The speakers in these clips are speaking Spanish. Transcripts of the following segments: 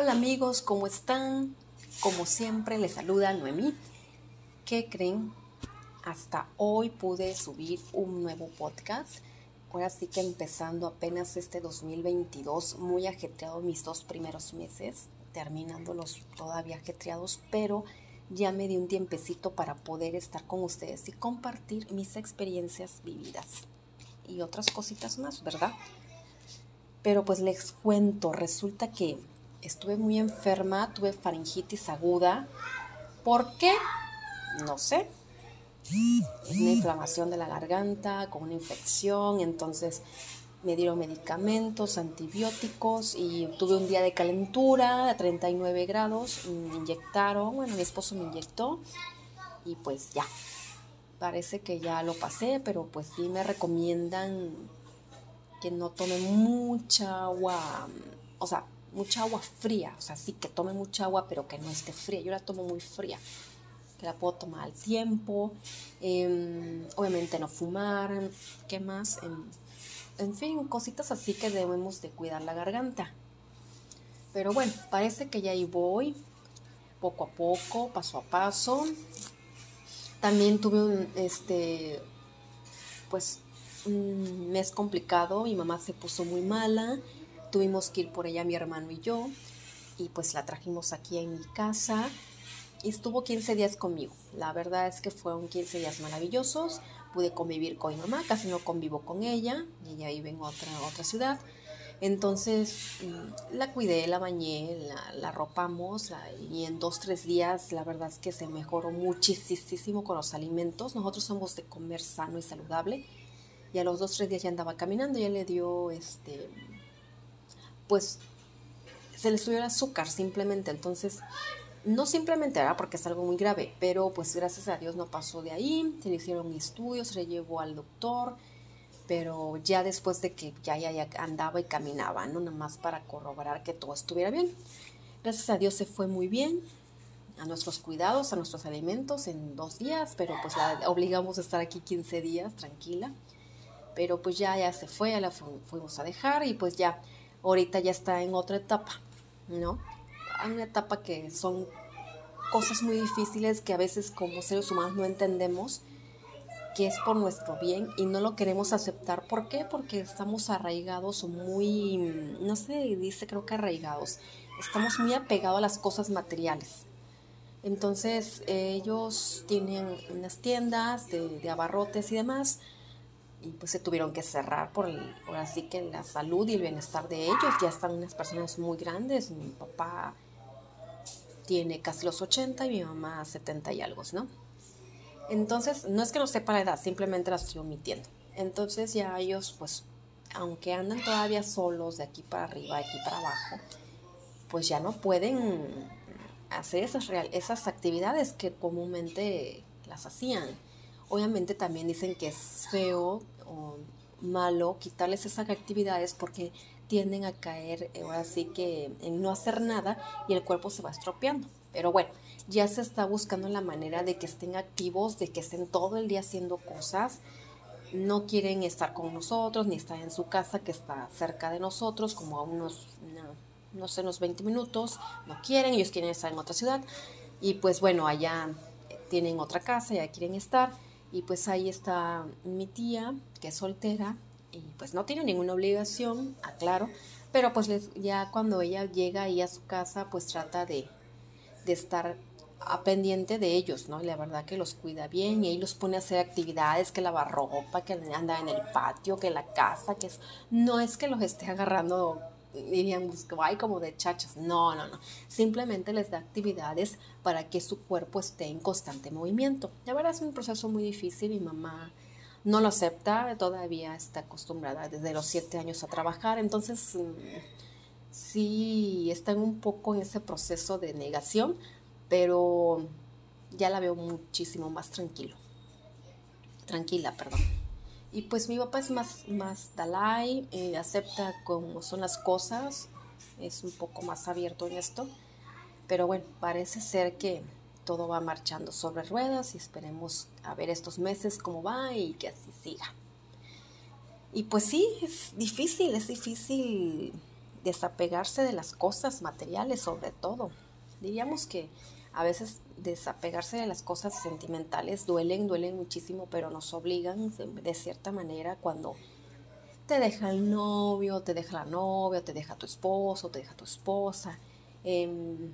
Hola amigos, ¿cómo están? Como siempre les saluda Noemí. ¿Qué creen? Hasta hoy pude subir un nuevo podcast. Ahora sí que empezando apenas este 2022, muy ajetreado mis dos primeros meses, terminándolos todavía ajetreados, pero ya me di un tiempecito para poder estar con ustedes y compartir mis experiencias vividas y otras cositas más, ¿verdad? Pero pues les cuento, resulta que estuve muy enferma, tuve faringitis aguda. ¿Por qué? No sé. Una inflamación de la garganta, con una infección, entonces me dieron medicamentos, antibióticos y tuve un día de calentura a 39 grados, me inyectaron, bueno, mi esposo me inyectó y pues ya, parece que ya lo pasé, pero pues sí me recomiendan que no tome mucha agua, o sea, mucha agua fría, o sea, sí que tome mucha agua, pero que no esté fría. Yo la tomo muy fría, que la puedo tomar al tiempo, em, obviamente no fumar, ¿qué más? En, en fin, cositas así que debemos de cuidar la garganta. Pero bueno, parece que ya ahí voy, poco a poco, paso a paso. También tuve un, este, pues, un mes complicado, mi mamá se puso muy mala, tuvimos que ir por ella mi hermano y yo, y pues la trajimos aquí en mi casa, y estuvo 15 días conmigo. La verdad es que fueron 15 días maravillosos, pude convivir con mi mamá, casi no convivo con ella, ella vive en otra, otra ciudad. Entonces mm, la cuidé, la bañé, la, la ropamos y en dos, tres días la verdad es que se mejoró muchísimo con los alimentos. Nosotros somos de comer sano y saludable y a los dos, tres días ya andaba caminando, ya le dio, este, pues, se le subió el azúcar simplemente, entonces, no simplemente era porque es algo muy grave, pero pues gracias a Dios no pasó de ahí, se le hicieron estudios, se le llevó al doctor, pero ya después de que ya, ya, ya andaba y caminaba, ¿no? Nada más para corroborar que todo estuviera bien. Gracias a Dios se fue muy bien, a nuestros cuidados, a nuestros alimentos en dos días, pero pues la obligamos a estar aquí 15 días tranquila pero pues ya, ya se fue, ya la fuimos a dejar y pues ya, ahorita ya está en otra etapa, ¿no? Hay una etapa que son cosas muy difíciles que a veces como seres humanos no entendemos que es por nuestro bien y no lo queremos aceptar. ¿Por qué? Porque estamos arraigados o muy, no sé, dice creo que arraigados. Estamos muy apegados a las cosas materiales. Entonces ellos tienen unas tiendas de, de abarrotes y demás y pues se tuvieron que cerrar por, el, por así que la salud y el bienestar de ellos. Ya están unas personas muy grandes. Mi papá tiene casi los 80 y mi mamá 70 y algo, ¿no? Entonces, no es que no sepa la edad, simplemente la estoy omitiendo. Entonces ya ellos, pues, aunque andan todavía solos de aquí para arriba, de aquí para abajo, pues ya no pueden hacer esas, real, esas actividades que comúnmente las hacían Obviamente también dicen que es feo o malo quitarles esas actividades porque tienden a caer eh, ahora sí que en no hacer nada y el cuerpo se va estropeando. Pero bueno, ya se está buscando la manera de que estén activos, de que estén todo el día haciendo cosas. No quieren estar con nosotros ni estar en su casa que está cerca de nosotros, como a unos, no, sé, unos 20 minutos. No quieren, ellos quieren estar en otra ciudad. Y pues bueno, allá tienen otra casa, ya quieren estar y pues ahí está mi tía, que es soltera, y pues no tiene ninguna obligación, aclaro, pero pues ya cuando ella llega ahí a su casa, pues trata de, de estar a pendiente de ellos, ¿no? la verdad que los cuida bien y ahí los pone a hacer actividades, que lavar ropa, que anda en el patio, que la casa, que es... No es que los esté agarrando dirían, ay, como de chachas. No, no, no. Simplemente les da actividades para que su cuerpo esté en constante movimiento. La verdad es un proceso muy difícil. Mi mamá no lo acepta, todavía está acostumbrada desde los siete años a trabajar. Entonces, mm, sí están un poco en ese proceso de negación, pero ya la veo muchísimo más tranquilo. Tranquila, perdón. Y pues mi papá es más, más Dalai, eh, acepta cómo son las cosas, es un poco más abierto en esto. Pero bueno, parece ser que todo va marchando sobre ruedas y esperemos a ver estos meses cómo va y que así siga. Y pues sí, es difícil, es difícil desapegarse de las cosas materiales sobre todo. Diríamos que a veces desapegarse de las cosas sentimentales duelen, duelen muchísimo, pero nos obligan de cierta manera cuando te deja el novio, te deja la novia, te deja tu esposo, te deja tu esposa, em,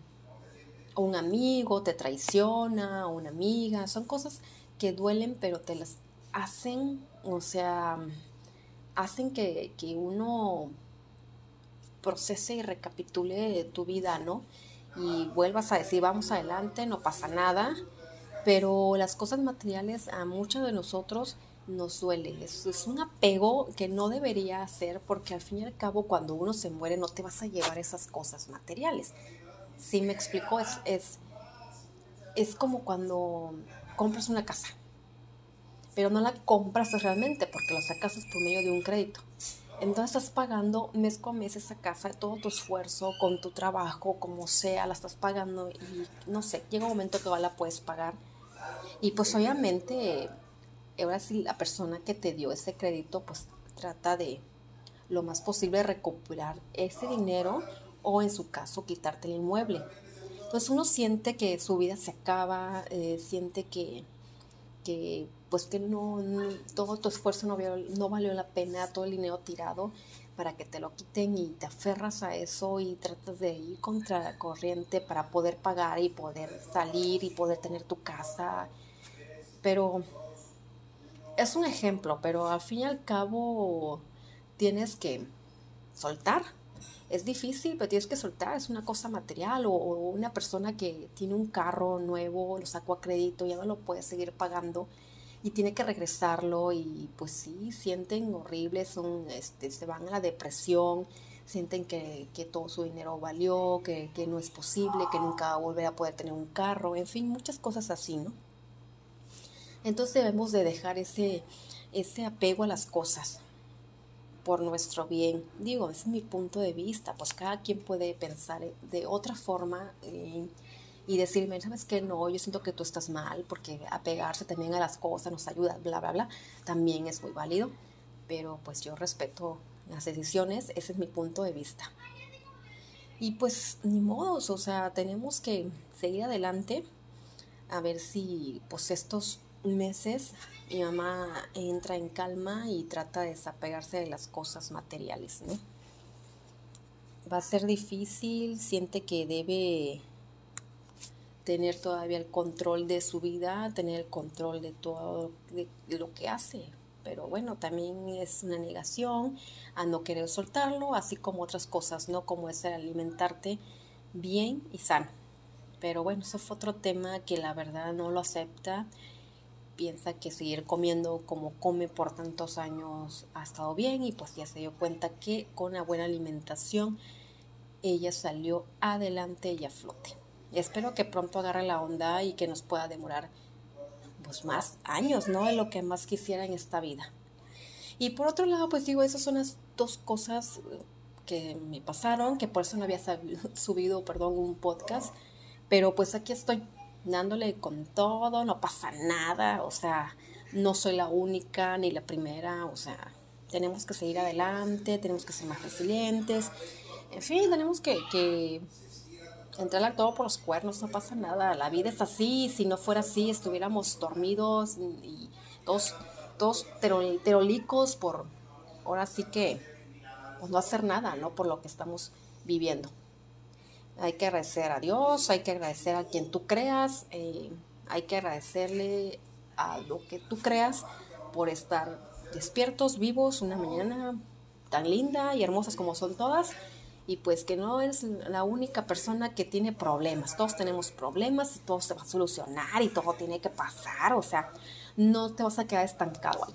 un amigo te traiciona, una amiga, son cosas que duelen, pero te las hacen, o sea, hacen que, que uno procese y recapitule tu vida, ¿no? Y vuelvas a decir, vamos adelante, no pasa nada, pero las cosas materiales a muchos de nosotros nos duele. Es, es, un apego que no debería ser porque al fin y al cabo cuando uno se muere no te vas a llevar esas cosas materiales. Si me explico, es, es, es como cuando compras una casa, pero no la compras realmente porque la sacas por medio de un crédito. Entonces estás pagando mes con mes esa casa, todo tu esfuerzo, con tu trabajo, como sea, la estás pagando y no sé, llega un momento que la puedes pagar. Y pues obviamente, ahora sí la persona que te dio ese crédito, pues trata de lo más posible recuperar ese dinero o en su caso quitarte el inmueble. Entonces uno siente que su vida se acaba, eh, siente que, que pues que no, todo tu esfuerzo no, no valió la pena, todo el dinero tirado para que te lo quiten y te aferras a eso y tratas de ir contra la corriente para poder pagar y poder salir y poder tener tu casa. Pero es un ejemplo, pero al fin y al cabo tienes que soltar. Es difícil, pero tienes que soltar, es una cosa material o, o una persona que tiene un carro nuevo, lo sacó a crédito, ya no lo puede seguir pagando y tiene que regresarlo y pues sí, sienten horrible, son, este, se van a la depresión, sienten que, todo su dinero valió, que, no es posible, que nunca va a volver a poder tener un carro, en fin, muchas cosas así, ¿no? Entonces debemos de dejar ese, ese apego a las cosas por nuestro bien. Digo, es mi punto de vista, pues cada quien puede pensar de otra forma. Eh, y decirme, ¿sabes qué? No, yo siento que tú estás mal porque apegarse también a las cosas nos ayuda, bla, bla, bla, también es muy válido, pero pues yo respeto las decisiones, ese es mi punto de vista. Y pues ni modos, o sea, tenemos que seguir adelante a ver si pues estos meses mi mamá entra en calma y trata de desapegarse de las cosas materiales, ¿no? Va a ser difícil, siente que debe tener todavía el control de su vida, tener el control de todo lo que hace. Pero bueno, también es una negación a no querer soltarlo, así como otras cosas, ¿no? Como es el alimentarte bien y sano. Pero bueno, eso fue otro tema que la verdad no lo acepta. Piensa que seguir comiendo como come por tantos años ha estado bien y pues ya se dio cuenta que con una buena alimentación ella salió adelante y a flote. Espero que pronto agarre la onda y que nos pueda demorar pues más años, ¿no? De lo que más quisiera en esta vida. Y por otro lado, pues digo, esas son las dos cosas que me pasaron, que por eso no había subido, perdón, un podcast, pero pues aquí estoy dándole con todo, no pasa nada, o sea, no soy la única ni la primera, o sea, tenemos que seguir adelante, tenemos que ser más resilientes, en fin, tenemos que, que entrarle todo por los cuernos, no pasa nada. La vida es así, si no fuera así, estuviéramos dormidos y todos, todos terolicos por, ahora sí que, pues no hacer nada, ¿no? Por lo que estamos viviendo. Hay que agradecer a Dios, hay que agradecer a quien tú creas, eh, hay que agradecerle a lo que tú creas por estar despiertos, vivos, una mañana tan linda y hermosas como son todas y pues que no eres la única persona que tiene problemas. Todos tenemos problemas y todo se va a solucionar y todo tiene que pasar. O sea, no te vas a quedar estancado ahí.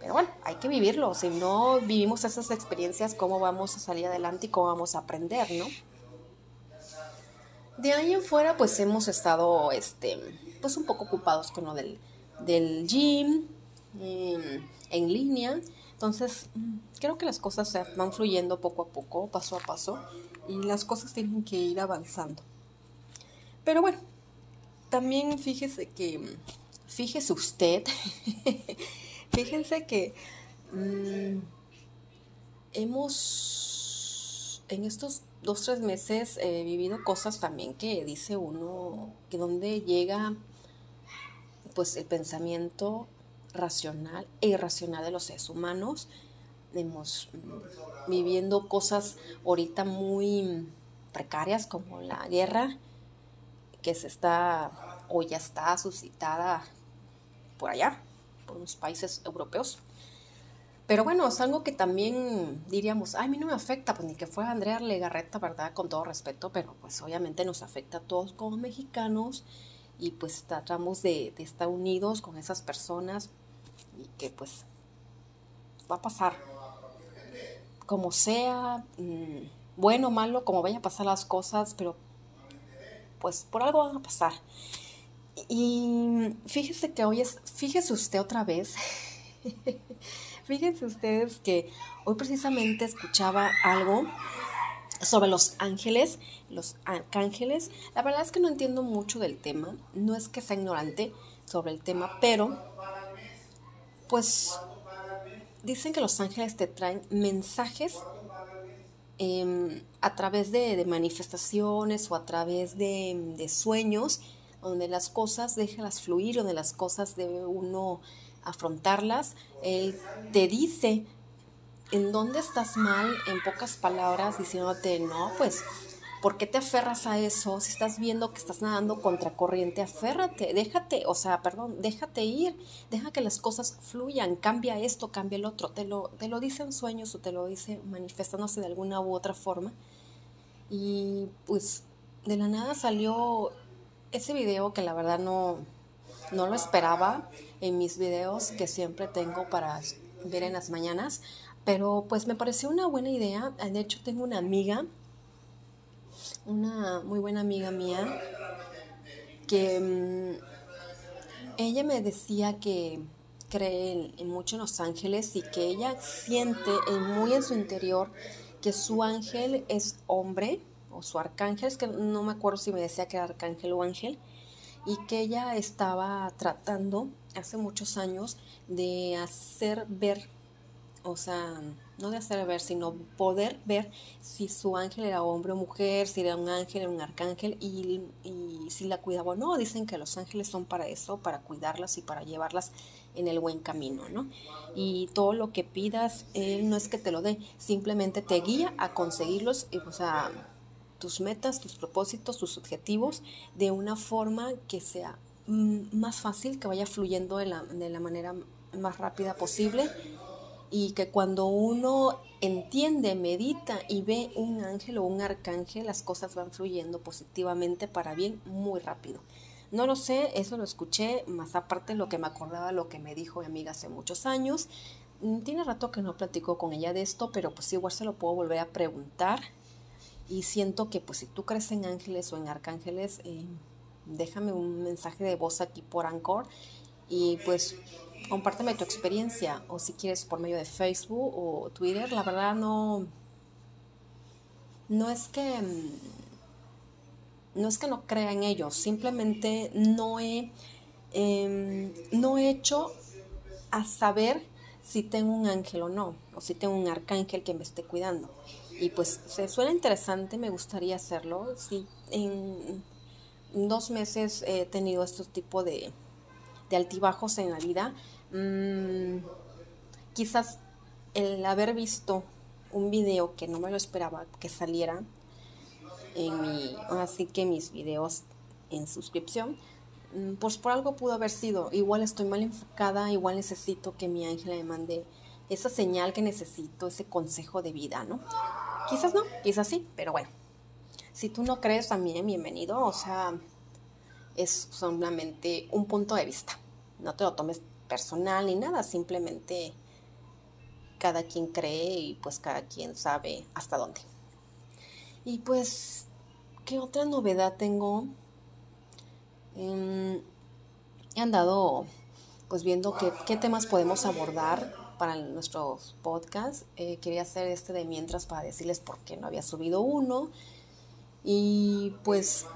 Pero bueno, hay que vivirlo. Si no vivimos esas experiencias, ¿cómo vamos a salir adelante y cómo vamos a aprender, no? De ahí en fuera, pues hemos estado, este, pues un poco ocupados con lo del, del gym, em, en línea entonces, creo que las cosas van fluyendo poco a poco, paso a paso, y las cosas tienen que ir avanzando. Pero bueno, también fíjese que, fíjese usted, fíjense que mm, hemos en estos dos, tres meses he vivido cosas también que dice uno, que donde llega pues el pensamiento racional e irracional de los seres humanos. Hemos viviendo cosas ahorita muy precarias como la guerra que se está o ya está suscitada por allá, por los países europeos. Pero bueno, es algo que también diríamos, a mí no me afecta, pues ni que fuera Andrea Legarreta, ¿verdad? Con todo respeto, pero pues obviamente nos afecta a todos como mexicanos y pues tratamos de, estar unidos con esas personas y que pues va a pasar. Como sea, mm, bueno o malo, como vayan a pasar las cosas, pero pues por algo van a pasar. Y fíjese que hoy es, fíjese usted otra vez, fíjense ustedes que hoy precisamente escuchaba algo sobre los ángeles, los arcángeles. La verdad es que no entiendo mucho del tema, no es que sea ignorante sobre el tema, pero pues dicen que los ángeles te traen mensajes em, a través de, manifestaciones o a través de, de, sueños, donde las cosas déjalas fluir, donde las cosas debe uno afrontarlas. Él te dice en dónde estás mal, en pocas palabras, diciéndote, no, pues, ¿por qué te aferras a eso? Si estás viendo que estás nadando contracorriente, aférrate, déjate, o sea, perdón, déjate ir, deja que las cosas fluyan, cambia esto, cambia el otro, te lo, te lo dice en sueños o te lo dice manifestándose de alguna u otra forma. Y pues de la nada salió ese video que la verdad no, no lo esperaba en mis videos que siempre tengo para ver en las mañanas, pero pues me pareció una buena idea. De hecho, tengo una amiga, una muy buena amiga mía, que mm, ella me decía que cree en, mucho en los ángeles y que ella siente muy en su interior que su ángel es hombre o su arcángel, es que no me acuerdo si me decía que era arcángel o ángel, y que ella estaba tratando hace muchos años de hacer ver, o sea, no de hacer ver, sino poder ver si su ángel era hombre o mujer, si era un ángel, o un arcángel y, y si la cuidaba o no. Dicen que los ángeles son para eso, para cuidarlas y para llevarlas en el buen camino, ¿no? Y todo lo que pidas, él no es que te lo dé, simplemente te guía a conseguirlos, o sea, tus metas, tus propósitos, tus objetivos de una forma que sea mm, más fácil, que vaya fluyendo de la, de la manera más rápida posible y que cuando uno entiende, medita y ve un ángel o un arcángel, las cosas van fluyendo positivamente para bien muy rápido. No lo sé, eso lo escuché, más aparte lo que me acordaba, lo que me dijo mi amiga hace muchos años. Mm, tiene rato que no platico con ella de esto, pero pues igual se lo puedo volver a preguntar y siento que pues si tú crees en ángeles o en arcángeles, eh, déjame un mensaje de voz aquí por Anchor y pues compárteme tu experiencia o si quieres por medio de Facebook o Twitter. La verdad no, no es que mm, no es que no crea en ellos, simplemente no he, em, no he hecho a saber si tengo un ángel o no, o si tengo un arcángel que me esté cuidando. Y pues se suena interesante, me gustaría hacerlo. Sí, en dos meses he tenido este tipo de, de altibajos en la vida. Mm, quizás el haber visto un video que no me lo esperaba que saliera en mi, así que mis videos en suscripción, mm, pues por algo pudo haber sido. Igual estoy mal enfocada, igual necesito que mi ángel me mande esa señal que necesito, ese consejo de vida, ¿no? Quizás no, quizás sí, pero bueno. Si tú no crees también, bienvenido. O sea, es solamente un punto de vista. No te lo tomes personal ni nada, simplemente cada quien cree y pues cada quien sabe hasta dónde. Y pues, ¿qué otra novedad tengo? Em, he andado pues viendo qué, qué temas podemos abordar para nuestros podcasts. Eh, quería hacer este de mientras para decirles por qué no había subido uno. Y pues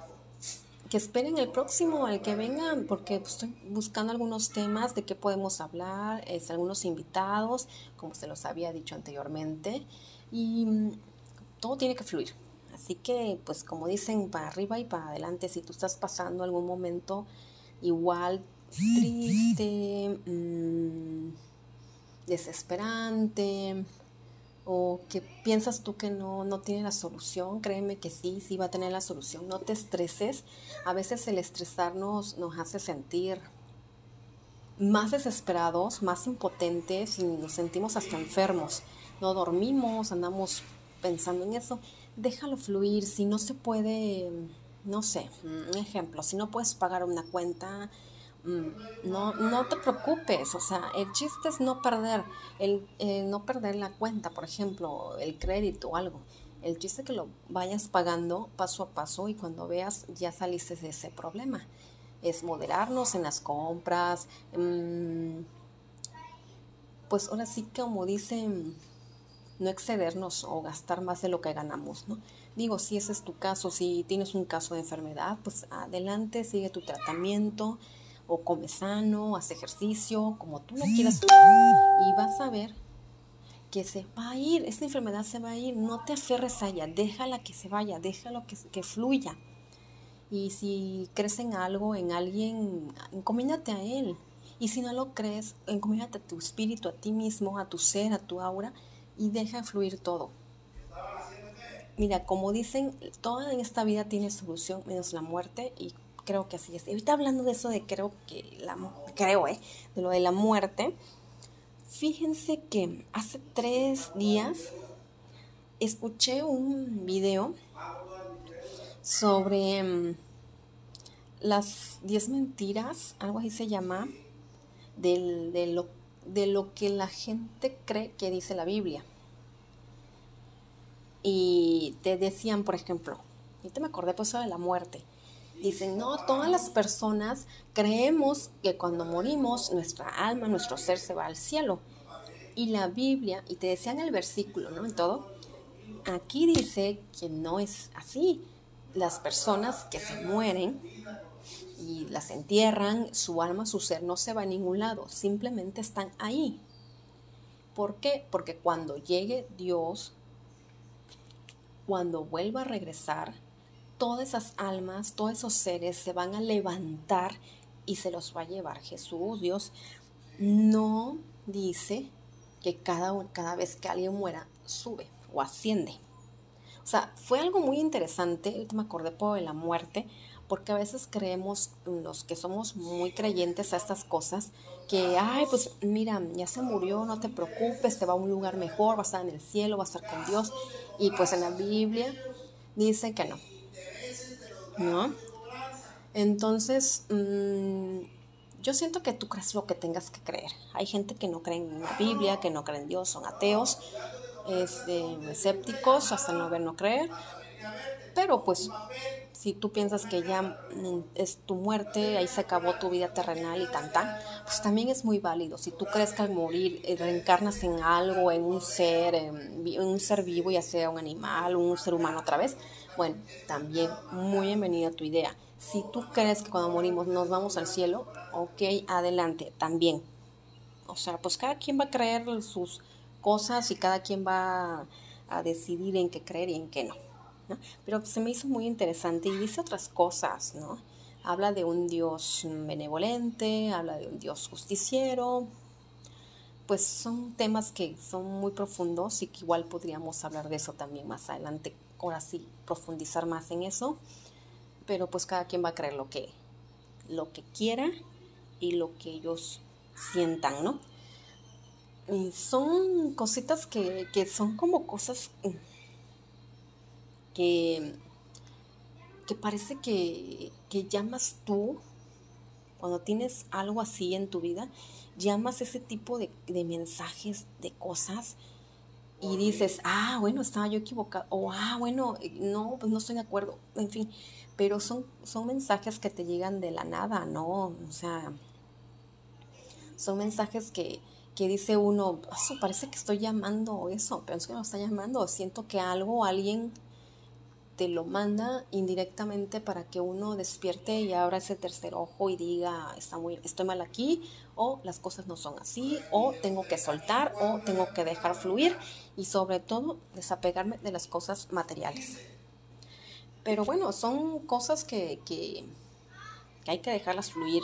que esperen el próximo, al que vengan, porque pues, estoy buscando algunos temas de qué podemos hablar, es, algunos invitados, como se los había dicho anteriormente. Y todo tiene que fluir. Así que, pues como dicen, para arriba y para adelante, si tú estás pasando algún momento igual triste, mm, desesperante, o que piensas tú que no, no tiene la solución, créeme que sí, sí va a tener la solución. No te estreses. A veces el estresarnos nos hace sentir más desesperados, más impotentes y nos sentimos hasta enfermos. No dormimos, andamos pensando en eso. Déjalo fluir. Si no se puede, no sé, un ejemplo, si no puedes pagar una cuenta, no, no te preocupes, o sea, el chiste es no perder, el, no perder la cuenta, por ejemplo, el crédito o algo. El chiste es que lo vayas pagando paso a paso y cuando veas ya saliste de ese problema es moderarnos en las compras, mm, pues ahora sí como dicen, no excedernos o gastar más de lo que ganamos, ¿no? Digo, si ese es tu caso, si tienes un caso de enfermedad, pues adelante, sigue tu tratamiento o come sano, haz ejercicio, como tú lo quieras y vas a ver que se va a ir, esta enfermedad se va a ir, no te aferres a ella, déjala que se vaya, déjalo que, que fluya. Y si crees en algo, en alguien, encomiéndate a él. Y si no lo crees, a tu espíritu, a ti mismo, a tu ser, a tu aura y deja fluir todo. Mira, como dicen, toda en esta vida tiene solución menos la muerte y creo que así es. Ahorita hablando de eso de creo que la creo, eh, de lo de la muerte, fíjense que hace tres días escuché un video sobre mm, las 10 mentiras, algo así se llama, de, lo, de lo que la gente cree que dice la Biblia. Y te decían, por ejemplo, y te me acordé pues de la muerte. Dicen, no, todas las personas creemos que cuando morimos nuestra alma, nuestro ser se va al cielo. Y la Biblia, y te decían el versículo, ¿no? En todo, aquí dice que no es así las personas que se mueren y las entierran, su alma, su ser no se va a ningún lado, simplemente están ahí. ¿Por qué? Porque cuando llegue Dios, cuando vuelva a regresar, todas esas almas, todos esos seres se van a levantar y se los va a llevar Jesús. Dios no dice que cada, cada vez que alguien muera sube o asciende. O sea, fue algo muy interesante, me acordé por la muerte, porque a veces creemos los que somos muy creyentes a estas cosas, que, ay, pues mira, ya se murió, no te preocupes, te va a un lugar mejor, va a estar en el cielo, va a estar con Dios. Y pues en la Biblia dice que no. ¿No? Entonces, mm, yo siento que tú crees lo que tengas que creer. Hay gente que no cree en la Biblia, que no cree en Dios, son ateos este, escépticos hasta no ver, no creer. Pero pues si tú piensas que ya es tu muerte, ahí se acabó tu vida terrenal y tan tan, pues también es muy válido. Si tú crees que al morir eh, reencarnas en algo, en un ser, en, un ser vivo, ya sea un animal, un ser humano otra vez, bueno, también muy bienvenida tu idea. Si tú crees que cuando morimos nos vamos al cielo, ok, adelante, también. O sea, pues cada quien va a creer sus cosas y cada quien va a decidir en qué creer y en qué no. Pero se me hizo muy interesante y dice otras cosas, ¿no? Habla de un Dios benevolente, habla de un Dios justiciero, pues son temas que son muy profundos y que igual podríamos hablar de eso también más adelante, ahora sí, profundizar más en eso, pero pues cada quien va a creer lo que, lo que quiera y lo que ellos sientan, ¿no? son cositas que, son como cosas que, que parece que, llamas tú, cuando tienes algo así en tu vida, llamas ese tipo de, mensajes, de cosas, y dices, ah, bueno, estaba yo equivocado, o ah, bueno, no, pues no estoy de acuerdo, en fin, pero son, son mensajes que te llegan de la nada, ¿no? O sea, son mensajes que, que dice uno, parece que estoy llamando eso, pero es que no está llamando, siento que algo, alguien te lo manda indirectamente para que uno despierte y abra ese tercer ojo y diga, Está muy, estoy mal aquí, o las cosas no son así, o tengo que soltar, o tengo que dejar fluir y sobre todo desapegarme de las cosas materiales. Pero bueno, son cosas que, que, que hay que dejarlas fluir.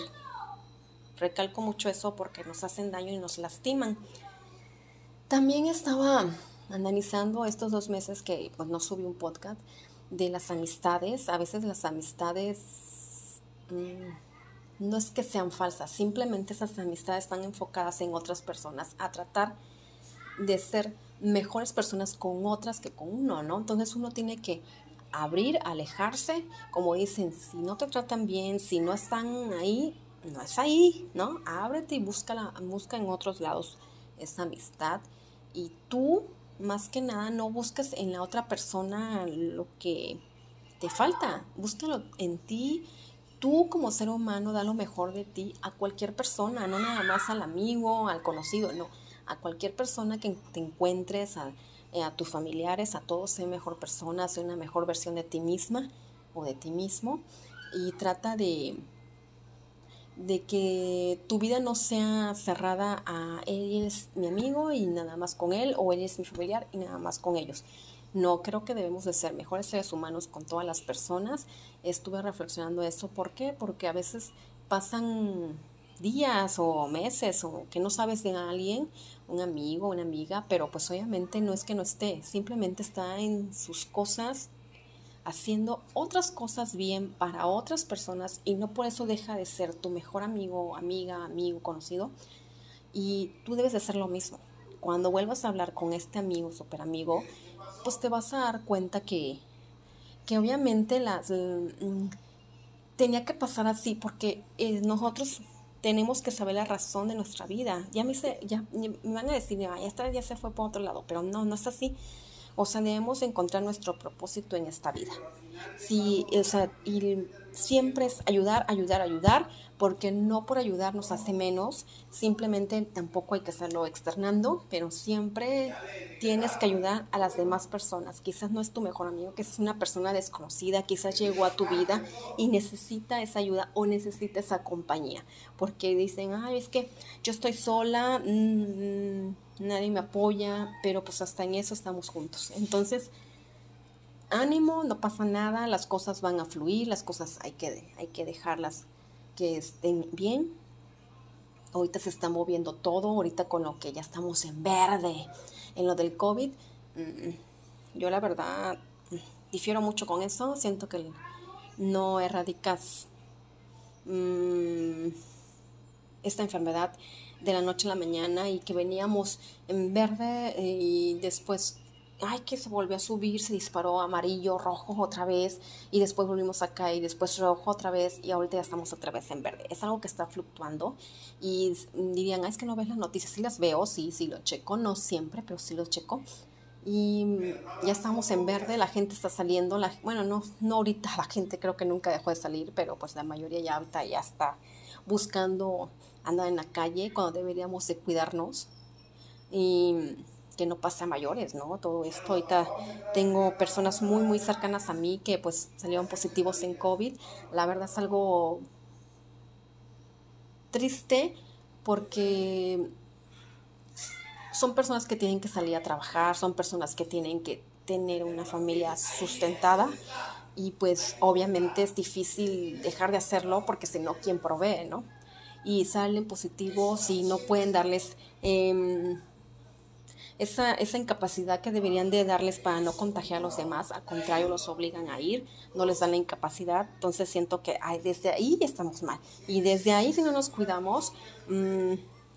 Recalco mucho eso porque nos hacen daño y nos lastiman. También estaba analizando estos dos meses que pues, no subí un podcast de las amistades. A veces las amistades mm, no es que sean falsas, simplemente esas amistades están enfocadas en otras personas, a tratar de ser mejores personas con otras que con uno, ¿no? Entonces uno tiene que abrir, alejarse, como dicen, si no te tratan bien, si no están ahí, no es ahí, ¿no? Ábrete y busca, busca en otros lados esa amistad y tú más que nada no busques en la otra persona lo que te falta, búscalo en ti. Tú como ser humano da lo mejor de ti a cualquier persona, no nada más al amigo, al conocido, no, a cualquier persona que te encuentres, a, eh, a tus familiares, a todos, sé mejor persona, sé una mejor versión de ti misma o de ti mismo y trata de, de que tu vida no sea cerrada a él es mi amigo y nada más con él o él es mi familiar y nada más con ellos. No, creo que debemos de ser mejores seres humanos con todas las personas. Estuve reflexionando eso. ¿Por qué? Porque a veces pasan días o meses o que no sabes de alguien, un amigo, una amiga, pero pues obviamente no es que no esté, simplemente está en sus cosas haciendo otras cosas bien para otras personas y no por eso deja de ser tu mejor amigo, amiga, amigo, conocido. Y tú debes de hacer lo mismo. Cuando vuelvas a hablar con este amigo, super amigo, pues te vas a dar cuenta que, que obviamente las mm, tenía que pasar así porque eh, nosotros tenemos que saber la razón de nuestra vida. Ya me, ya, me van a decir, ya esta ya se fue por otro lado, pero no, no es así. O sea, debemos encontrar nuestro propósito en esta vida. Sí, o sea, y siempre es ayudar, ayudar, ayudar, porque no por ayudar nos hace menos, simplemente tampoco hay que hacerlo externando, pero siempre tienes que ayudar a las demás personas. Quizás no es tu mejor amigo, quizás es una persona desconocida, quizás llegó a tu vida y necesita esa ayuda o necesita esa compañía, porque dicen, ay, es que yo estoy sola, mm, nadie me apoya, pero pues hasta en eso estamos juntos. Entonces, ánimo, no pasa nada, las cosas van a fluir, las cosas hay que, hay que dejarlas que estén bien. Ahorita se está moviendo todo, ahorita con lo que ya estamos en verde, en lo del COVID. Yo la verdad difiero mucho con eso, siento que no erradicas mm, esta enfermedad de la noche a la mañana y que veníamos en verde eh, y después, ay, que se volvió a subir, se disparó amarillo, rojo otra vez y después volvimos acá y después rojo otra vez y ahorita ya estamos otra vez en verde. Es algo que está fluctuando y dirían, es que no ves las noticias, sí las veo, sí, sí lo checo, no siempre, pero sí lo checo. Y ya estamos en verde, la gente está saliendo, la, bueno, no, no ahorita, la gente creo que nunca dejó de salir, pero pues la mayoría ya ahorita ya está buscando andar en la calle cuando deberíamos de cuidarnos y que no pase a mayores, ¿no? Todo esto, ahorita tengo personas muy, muy cercanas a mí que pues salieron positivos en COVID. La verdad es algo triste porque son personas que tienen que salir a trabajar, son personas que tienen que tener una familia sustentada y pues obviamente es difícil dejar de hacerlo porque si no, ¿quién provee, no? Y salen positivos y no pueden darles em, esa, esa, incapacidad que deberían de darles para no contagiar a los demás, al contrario, los obligan a ir, no les dan la incapacidad, entonces siento que desde ahí estamos mal. Y desde ahí, si no nos cuidamos, mm,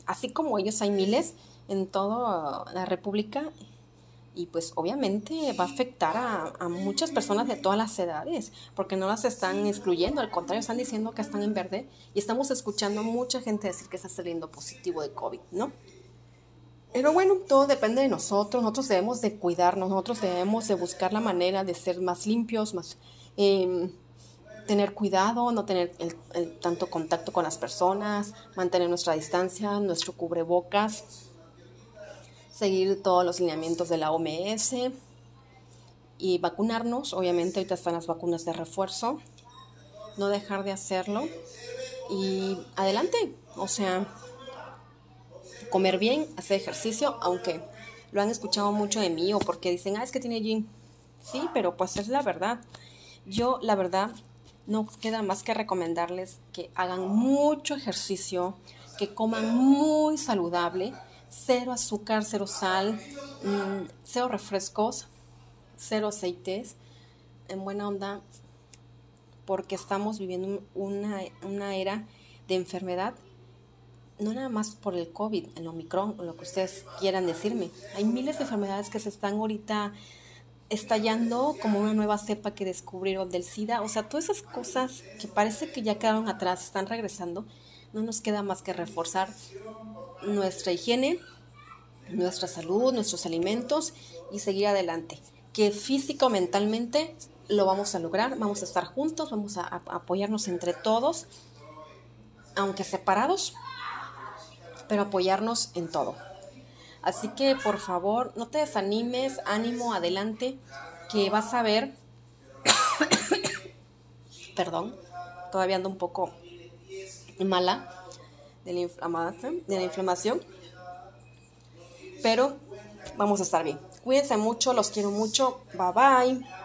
así como ellos hay miles en toda la República, y pues obviamente va a afectar a, muchas personas de todas las edades, porque no las están excluyendo, al contrario, están diciendo que están en verde y estamos escuchando a mucha gente decir que está saliendo positivo de COVID, ¿no? Pero bueno, todo depende de nosotros, nosotros debemos de cuidarnos, nosotros debemos de buscar la manera de ser más limpios, más... Em, tener cuidado, no tener tanto contacto con las personas, mantener nuestra distancia, nuestro cubrebocas, seguir todos los lineamientos de la OMS y vacunarnos. Obviamente ahorita están las vacunas de refuerzo. No dejar de hacerlo. Y adelante. O sea, comer bien, hacer ejercicio, aunque lo han escuchado mucho de mí o porque dicen, ah, es que tiene gym. Sí, pero pues es la verdad. Yo, la verdad, no queda más que recomendarles que hagan mucho ejercicio, que coman muy saludable, cero azúcar, cero sal, mm, cero refrescos, cero aceites, en buena onda, porque estamos viviendo una, una era de enfermedad no nada más por el COVID, el Omicron, o lo que ustedes quieran decirme. Hay miles de enfermedades que se están ahorita estallando como una nueva cepa que descubrieron del SIDA. O sea, todas esas cosas que parece que ya quedaron atrás, están regresando. No nos queda más que reforzar nuestra higiene, nuestra salud, nuestros alimentos y seguir adelante. Que físico, mentalmente lo vamos a lograr, vamos a estar juntos, vamos a, apoyarnos entre todos, aunque separados, pero apoyarnos en todo. Así que por favor, no te desanimes, ánimo, adelante, que vas a ver, perdón, todavía ando un poco mala de la, de la inflamación, pero vamos a estar bien. Cuídense mucho, los quiero mucho, bye bye.